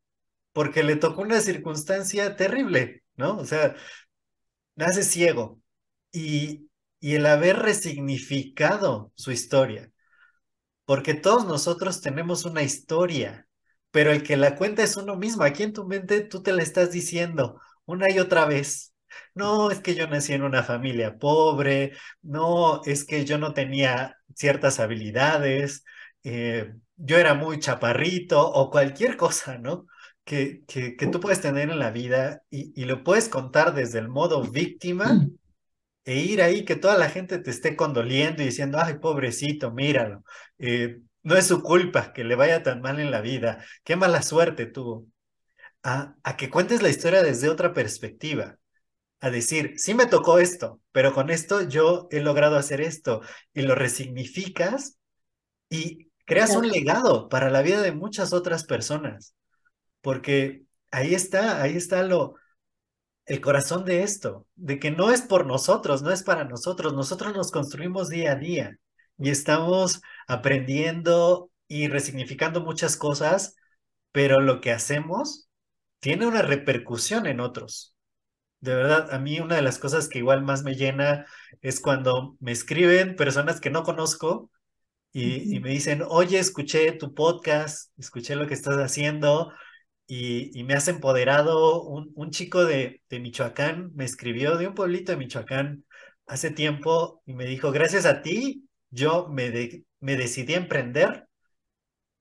porque le tocó una circunstancia terrible, ¿no? O sea, nace ciego y, y el haber resignificado su historia, porque todos nosotros tenemos una historia pero el que la cuenta es uno mismo. Aquí en tu mente tú te la estás diciendo una y otra vez. No, es que yo nací en una familia pobre, no, es que yo no tenía ciertas habilidades, eh, yo era muy chaparrito o cualquier cosa, ¿no? Que, que, que tú puedes tener en la vida y, y, lo puedes contar desde el modo víctima e ir ahí que toda la gente te esté condoliendo y diciendo, ay, pobrecito, míralo. Eh, no es su culpa que le vaya tan mal en la vida. Qué mala suerte tuvo. A, a que cuentes la historia desde otra perspectiva. A decir, sí me tocó esto, pero con esto yo he logrado hacer esto. Y lo resignificas y creas un legado para la vida de muchas otras personas. Porque ahí está, ahí está lo, el corazón de esto, de que no es por nosotros, no es para nosotros, nosotros nos construimos día a día y estamos aprendiendo y resignificando muchas cosas, pero lo que hacemos tiene una repercusión en otros. De verdad, a mí una de las cosas que igual más me llena es cuando me escriben personas que no conozco y, me dicen, oye, escuché tu podcast, escuché lo que estás haciendo y, me has empoderado. Un, un chico de, de Michoacán me escribió de un pueblito de Michoacán hace tiempo y me dijo, gracias a ti, yo me, me decidí a emprender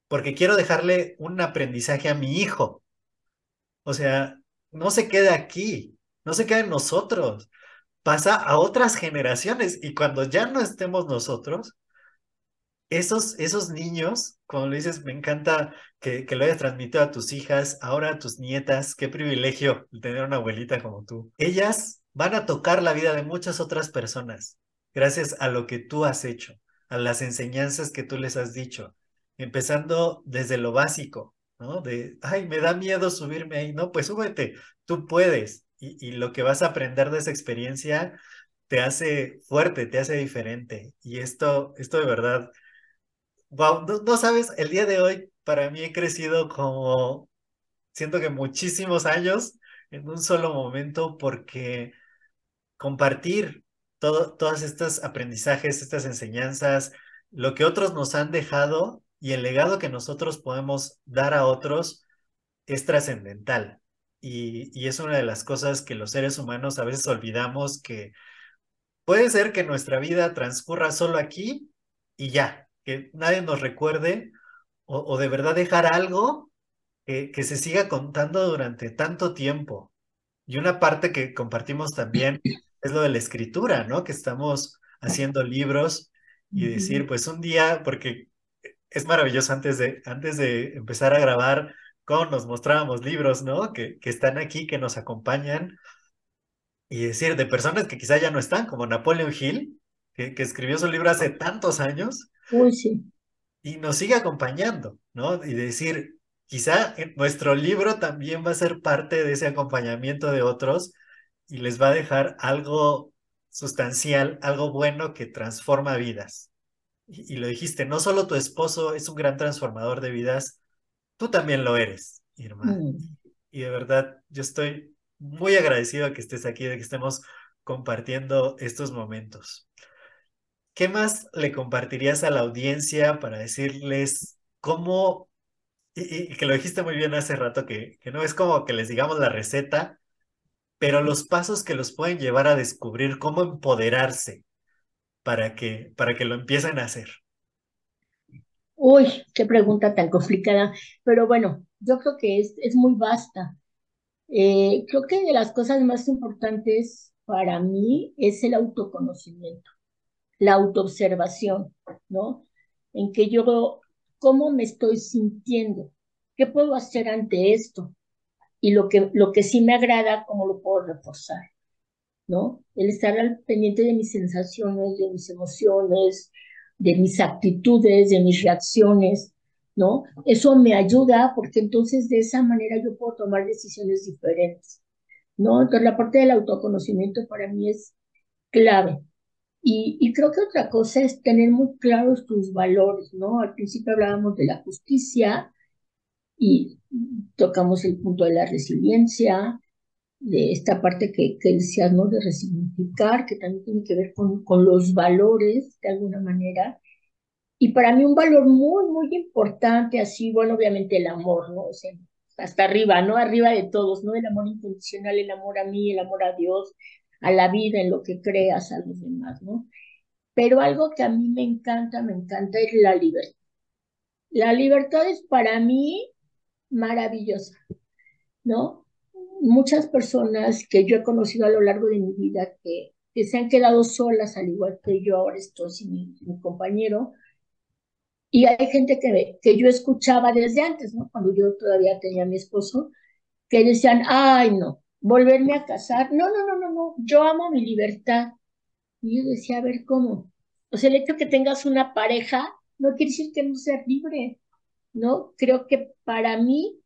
porque quiero dejarle un aprendizaje a mi hijo. O sea, no se queda aquí, no se queda en nosotros. pasa a otras generaciones y cuando ya no estemos nosotros, esos, esos niños, como le dices, me encanta que, que lo hayas transmitido a tus hijas, ahora a tus nietas, qué privilegio tener una abuelita como tú. Ellas van a tocar la vida de muchas otras personas gracias a lo que tú has hecho, a las enseñanzas que tú les has dicho, empezando desde lo básico, ¿no? De, ay, me da miedo subirme ahí, no, pues súbete, tú puedes. Y, lo que vas a aprender de esa experiencia te hace fuerte, te hace diferente. Y esto, esto de verdad, wow, no sabes, el día de hoy para mí he crecido como, siento que muchísimos años en un solo momento porque compartir todo, todos estos aprendizajes, estas enseñanzas, lo que otros nos han dejado y el legado que nosotros podemos dar a otros es trascendental. Y, y, es una de las cosas que los seres humanos a veces olvidamos que puede ser que nuestra vida transcurra solo aquí y ya, que nadie nos recuerde o, de verdad dejar algo que, que se siga contando durante tanto tiempo. Y una parte que compartimos también es lo de la escritura, ¿no? Que estamos haciendo libros y decir, pues un día, porque es maravilloso antes de, antes de empezar a grabar, cómo nos mostrábamos libros, ¿no? Que, que están aquí, que nos acompañan. Y decir, de personas que quizá ya no están, como Napoleon Hill, que, que escribió su libro hace tantos años.
Uy, sí.
Y nos sigue acompañando, ¿no? Y decir, quizá nuestro libro también va a ser parte de ese acompañamiento de otros y les va a dejar algo sustancial, algo bueno que transforma vidas. Y, lo dijiste, no solo tu esposo es un gran transformador de vidas, tú también lo eres, Irma. Mm. Y de verdad, yo estoy muy agradecido de que estés aquí, de que estemos compartiendo estos momentos. ¿Qué más le compartirías a la audiencia para decirles cómo, y, que lo dijiste muy bien hace rato, que, que no es como que les digamos la receta, pero los pasos que los pueden llevar a descubrir cómo empoderarse para que, para que lo empiecen a hacer?
Uy, qué pregunta tan complicada, pero bueno, yo creo que es, es muy vasta. Eh, creo que de las cosas más importantes para mí es el autoconocimiento, la autoobservación, ¿no? En que yo, ¿cómo me estoy sintiendo? ¿Qué puedo hacer ante esto? Y lo que, lo que sí me agrada, cómo lo puedo reforzar, ¿no? El estar al pendiente de mis sensaciones, de mis emociones, de mis actitudes, de mis reacciones, ¿no? Eso me ayuda porque entonces de esa manera yo puedo tomar decisiones diferentes, ¿no? Entonces la parte del autoconocimiento para mí es clave. Y, y creo que otra cosa es tener muy claros tus valores, ¿no? Al principio hablábamos de la justicia, y tocamos el punto de la resiliencia, de esta parte que, que decías, ¿no? De resignificar, que también tiene que ver con, con los valores, de alguna manera. Y para mí un valor muy, muy importante, así, bueno, obviamente el amor, ¿no? hasta arriba, ¿no? Arriba de todos, ¿no? El amor incondicional, el amor a mí, el amor a Dios, a la vida, en lo que creas, a los demás, ¿no? Pero algo que a mí me encanta, me encanta es la libertad. La libertad es para mí maravillosa, ¿no? Muchas personas que yo he conocido a lo largo de mi vida que, se han quedado solas, al igual que yo ahora estoy sin mi, compañero, y hay gente que, que yo escuchaba desde antes, ¿no? Cuando yo todavía tenía a mi esposo, que decían, ay, no, volverme a casar. No, no, no, no, no, yo amo mi libertad. Y yo decía, a ver, ¿cómo? O sea, el hecho de que tengas una pareja no quiere decir que no seas libre. ¿No? Creo que para mí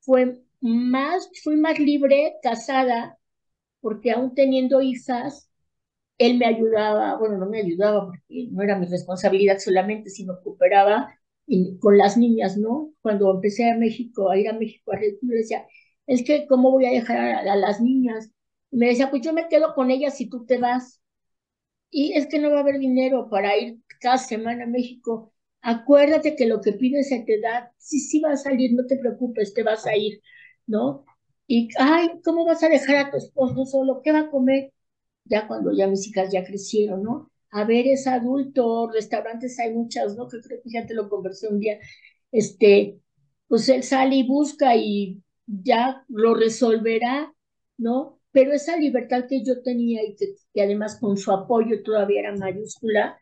fue más, fui más libre casada, porque aún teniendo hijas, él me ayudaba, bueno, no me ayudaba porque no era mi responsabilidad solamente, sino cooperaba con las niñas, ¿no? Cuando empecé a México, a ir a México, a me decía, es que, ¿cómo voy a dejar a, a las niñas? Y me decía, pues yo me quedo con ellas si tú te vas. Y es que no va a haber dinero para ir cada semana a México acuérdate que lo que pides se te da, sí, sí va a salir, no te preocupes, te vas a ir, ¿no? Y, ay, ¿cómo vas a dejar a tu esposo solo? ¿Qué va a comer? Ya cuando ya mis hijas ya crecieron, ¿no? A ver, es adulto, restaurantes hay muchas, ¿no? Que creo que ya te lo conversé un día. Este, pues él sale y busca y ya lo resolverá, ¿no? pero esa libertad que yo tenía y que, además con su apoyo todavía era mayúscula,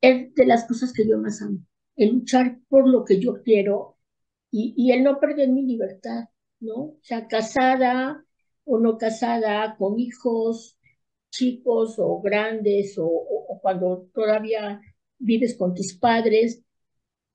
es de las cosas que yo más amo, el luchar por lo que yo quiero y, y el no perder mi libertad, ¿no? O sea, casada o no casada, con hijos chicos o grandes, o cuando todavía vives con tus padres,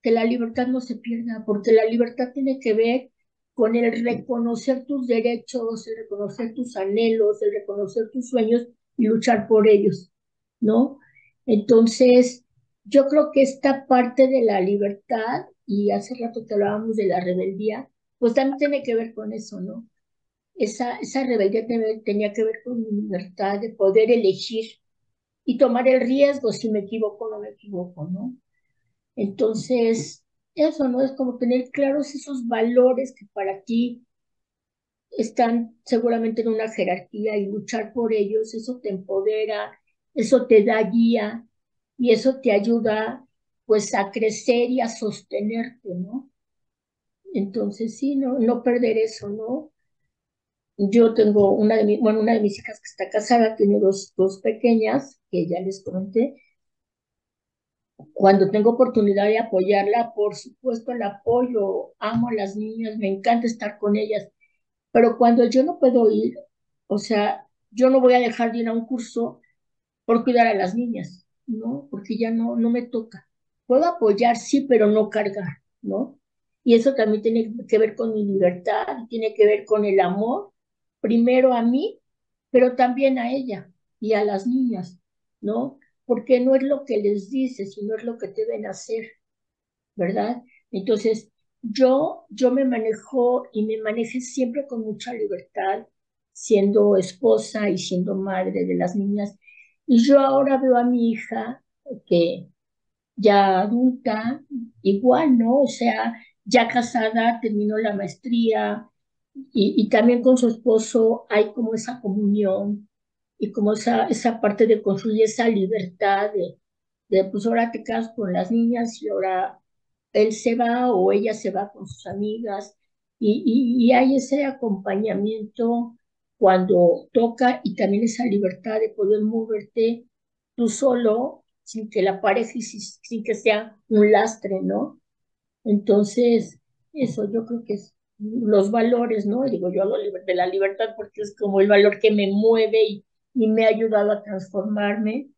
que la libertad no se pierda, porque la libertad tiene que ver con el reconocer tus derechos, el reconocer tus anhelos, el reconocer tus sueños y luchar por ellos, ¿no? Entonces, yo creo que esta parte de la libertad, y hace rato que hablábamos de la rebeldía, pues también tiene que ver con eso, ¿no? Esa, esa rebeldía tenía que ver con mi libertad de poder elegir y tomar el riesgo si me equivoco o no me equivoco, ¿no? Entonces, eso, ¿no? Es como tener claros esos valores que para ti están seguramente en una jerarquía y luchar por ellos, eso te empodera, eso te da guía y eso te ayuda pues a crecer y a sostenerte, ¿no? Entonces, sí, no, no perder eso, ¿no? Yo tengo una de, bueno, una de mis hijas que está casada, tiene dos, dos pequeñas, que ya les conté, cuando tengo oportunidad de apoyarla, por supuesto la apoyo, amo a las niñas, me encanta estar con ellas, pero cuando yo no puedo ir, o sea, yo no voy a dejar de ir a un curso por cuidar a las niñas, ¿no? Porque ya no, no me toca. Puedo apoyar, sí, pero no cargar, ¿no? Y eso también tiene que ver con mi libertad, tiene que ver con el amor, primero a mí, pero también a ella y a las niñas, ¿no? porque no es lo que les dice, sino es lo que deben hacer, ¿verdad? Entonces, yo, yo me manejo y me manejé siempre con mucha libertad, siendo esposa y siendo madre de las niñas. Y yo ahora veo a mi hija, que ya adulta, igual, ¿no? O sea, ya casada, terminó la maestría y, también con su esposo hay como esa comunión y como esa, esa parte de construir esa libertad de, de, pues ahora te quedas con las niñas y ahora él se va o ella se va con sus amigas y, y, y hay ese acompañamiento cuando toca y también esa libertad de poder moverte tú solo sin que la pareja y sin que sea un lastre, ¿no? Entonces, eso yo creo que es los valores, ¿no? Digo, yo hablo de la libertad porque es como el valor que me mueve y, y me ha ayudado a transformarme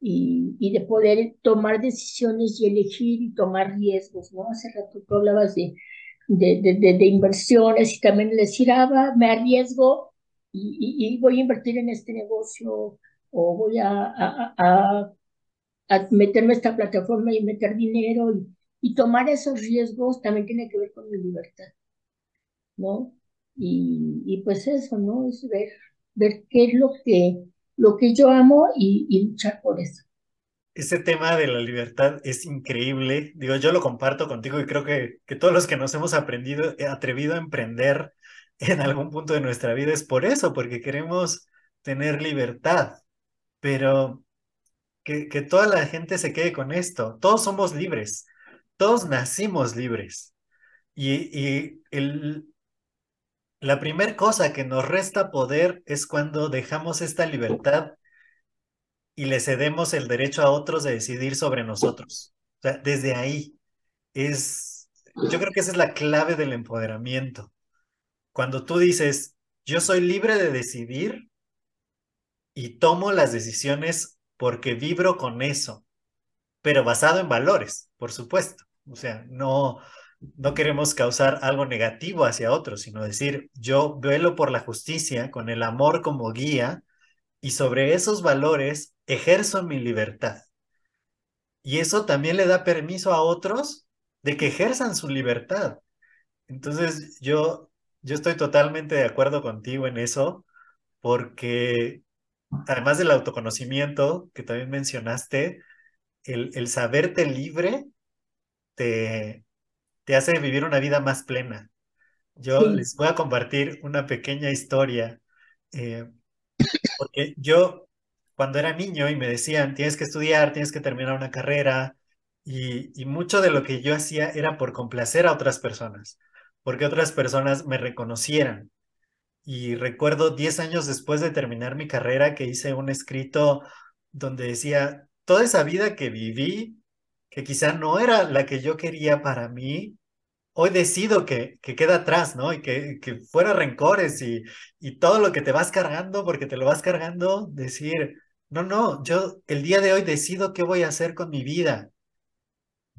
y, y, de poder tomar decisiones y elegir y tomar riesgos, ¿no? Hace rato tú hablabas de, de, de, de inversiones y también decir, ah, me arriesgo y, y, voy a invertir en este negocio o voy a, a, a, a meterme a esta plataforma y meter dinero y, y tomar esos riesgos también tiene que ver con mi libertad, ¿no? Y, y pues eso, ¿no? Es ver ver qué es lo que, lo que yo amo y, luchar por eso.
Ese tema de la libertad es increíble. Digo, yo lo comparto contigo y creo que, que todos los que nos hemos aprendido, eh, atrevido a emprender en algún punto de nuestra vida es por eso, porque queremos tener libertad. Pero que, que toda la gente se quede con esto. Todos somos libres. Todos nacimos libres. Y, y el, la primera cosa que nos resta poder es cuando dejamos esta libertad y le cedemos el derecho a otros de decidir sobre nosotros. O sea, desde ahí es, yo creo que esa es la clave del empoderamiento. Cuando tú dices, yo soy libre de decidir y tomo las decisiones porque vibro con eso, pero basado en valores, por supuesto. O sea, no, no queremos causar algo negativo hacia otros, sino decir, yo velo por la justicia con el amor como guía y sobre esos valores ejerzo mi libertad. Y eso también le da permiso a otros de que ejerzan su libertad. Entonces, yo, yo estoy totalmente de acuerdo contigo en eso, porque además del autoconocimiento que también mencionaste, el, el saberte libre te, te hace vivir una vida más plena. Yo les voy a compartir una pequeña historia, eh, porque yo cuando era niño y me decían, tienes que estudiar, tienes que terminar una carrera, y, y mucho de lo que yo hacía era por complacer a otras personas, porque otras personas me reconocieran. y recuerdo 10 años después de terminar mi carrera que hice un escrito donde decía, toda esa vida que viví, que quizá no era la que yo quería para mí, hoy decido que, que queda atrás, ¿no? Y que, que fuera rencores y, y todo lo que te vas cargando, porque te lo vas cargando, decir, no, no, yo el día de hoy decido qué voy a hacer con mi vida,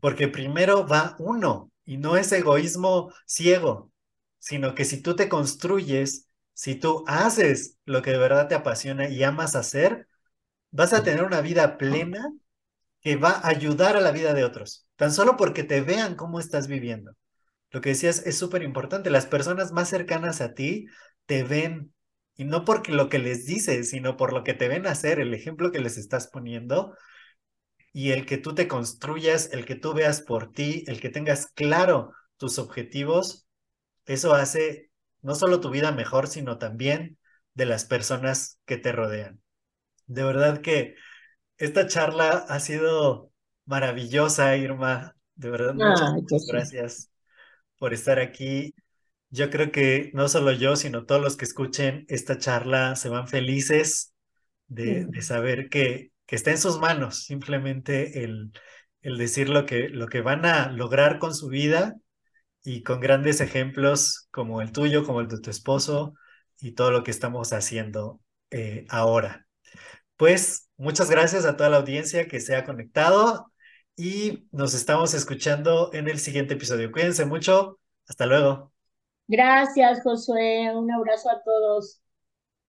porque primero va uno y no es egoísmo ciego, sino que si tú te construyes, si tú haces lo que de verdad te apasiona y amas hacer, vas a tener una vida plena que va a ayudar a la vida de otros, tan solo porque te vean cómo estás viviendo. Lo que decías es súper importante, las personas más cercanas a ti te ven y no porque lo que les dices, sino por lo que te ven hacer, el ejemplo que les estás poniendo y el que tú te construyas, el que tú veas por ti, el que tengas claro tus objetivos, eso hace no solo tu vida mejor, sino también de las personas que te rodean. De verdad que esta charla ha sido maravillosa, Irma. De verdad, muchas, gracias por estar aquí. Yo creo que no solo yo, sino todos los que escuchen esta charla se van felices de, saber que, que, está en sus manos simplemente el, el decir lo que, lo que van a lograr con su vida y con grandes ejemplos como el tuyo, como el de tu esposo y todo lo que estamos haciendo eh, ahora. Pues muchas gracias a toda la audiencia que se ha conectado y nos estamos escuchando en el siguiente episodio. Cuídense mucho. Hasta luego.
Gracias, Josué. Un abrazo a todos.